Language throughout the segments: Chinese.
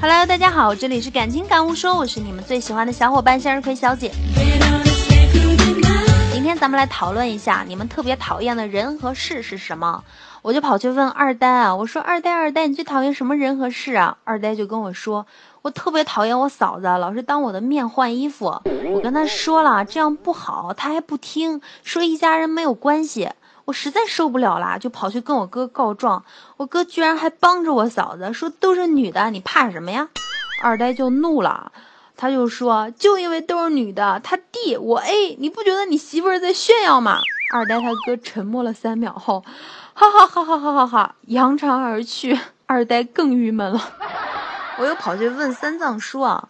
Hello，大家好，这里是感情感悟说，我是你们最喜欢的小伙伴向日葵小姐。今天咱们来讨论一下，你们特别讨厌的人和事是什么？我就跑去问二呆啊，我说二呆二呆，你最讨厌什么人和事啊？二呆就跟我说，我特别讨厌我嫂子老是当我的面换衣服。我跟他说了，这样不好，他还不听，说一家人没有关系。我实在受不了啦，就跑去跟我哥告状。我哥居然还帮着我嫂子，说都是女的，你怕什么呀？二呆就怒了，他就说，就因为都是女的，他 D 我 A，你不觉得你媳妇儿在炫耀吗？二呆他哥沉默了三秒后。哈哈哈哈哈哈哈！扬长而去，二呆更郁闷了。我又跑去问三藏叔啊，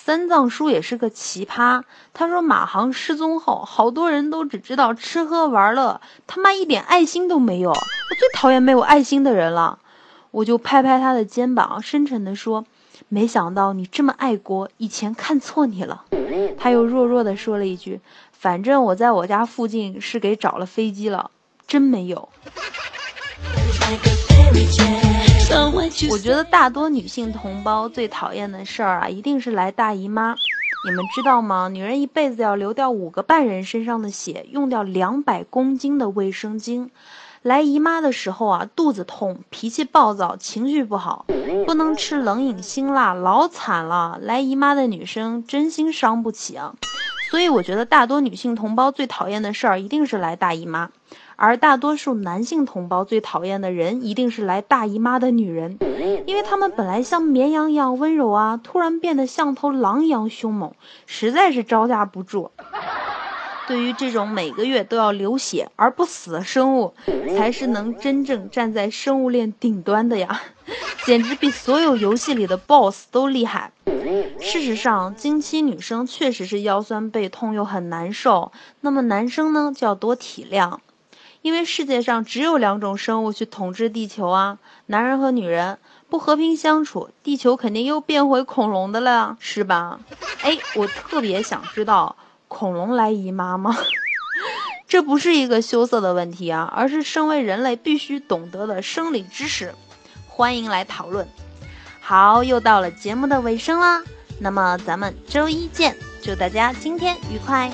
三藏叔也是个奇葩。他说马航失踪后，好多人都只知道吃喝玩乐，他妈一点爱心都没有。我最讨厌没有爱心的人了。我就拍拍他的肩膀，深沉地说：“没想到你这么爱国，以前看错你了。”他又弱弱地说了一句：“反正我在我家附近是给找了飞机了。”真没有。我觉得大多女性同胞最讨厌的事儿啊，一定是来大姨妈。你们知道吗？女人一辈子要流掉五个半人身上的血，用掉两百公斤的卫生巾。来姨妈的时候啊，肚子痛，脾气暴躁，情绪不好，不能吃冷饮辛辣，老惨了。来姨妈的女生真心伤不起啊。所以我觉得大多女性同胞最讨厌的事儿，一定是来大姨妈。而大多数男性同胞最讨厌的人，一定是来大姨妈的女人，因为他们本来像绵羊一样温柔啊，突然变得像头狼一样凶猛，实在是招架不住。对于这种每个月都要流血而不死的生物，才是能真正站在生物链顶端的呀，简直比所有游戏里的 BOSS 都厉害。事实上，经期女生确实是腰酸背痛又很难受，那么男生呢就要多体谅。因为世界上只有两种生物去统治地球啊，男人和女人不和平相处，地球肯定又变回恐龙的了，是吧？哎，我特别想知道，恐龙来姨妈吗？这不是一个羞涩的问题啊，而是身为人类必须懂得的生理知识。欢迎来讨论。好，又到了节目的尾声啦，那么咱们周一见，祝大家今天愉快。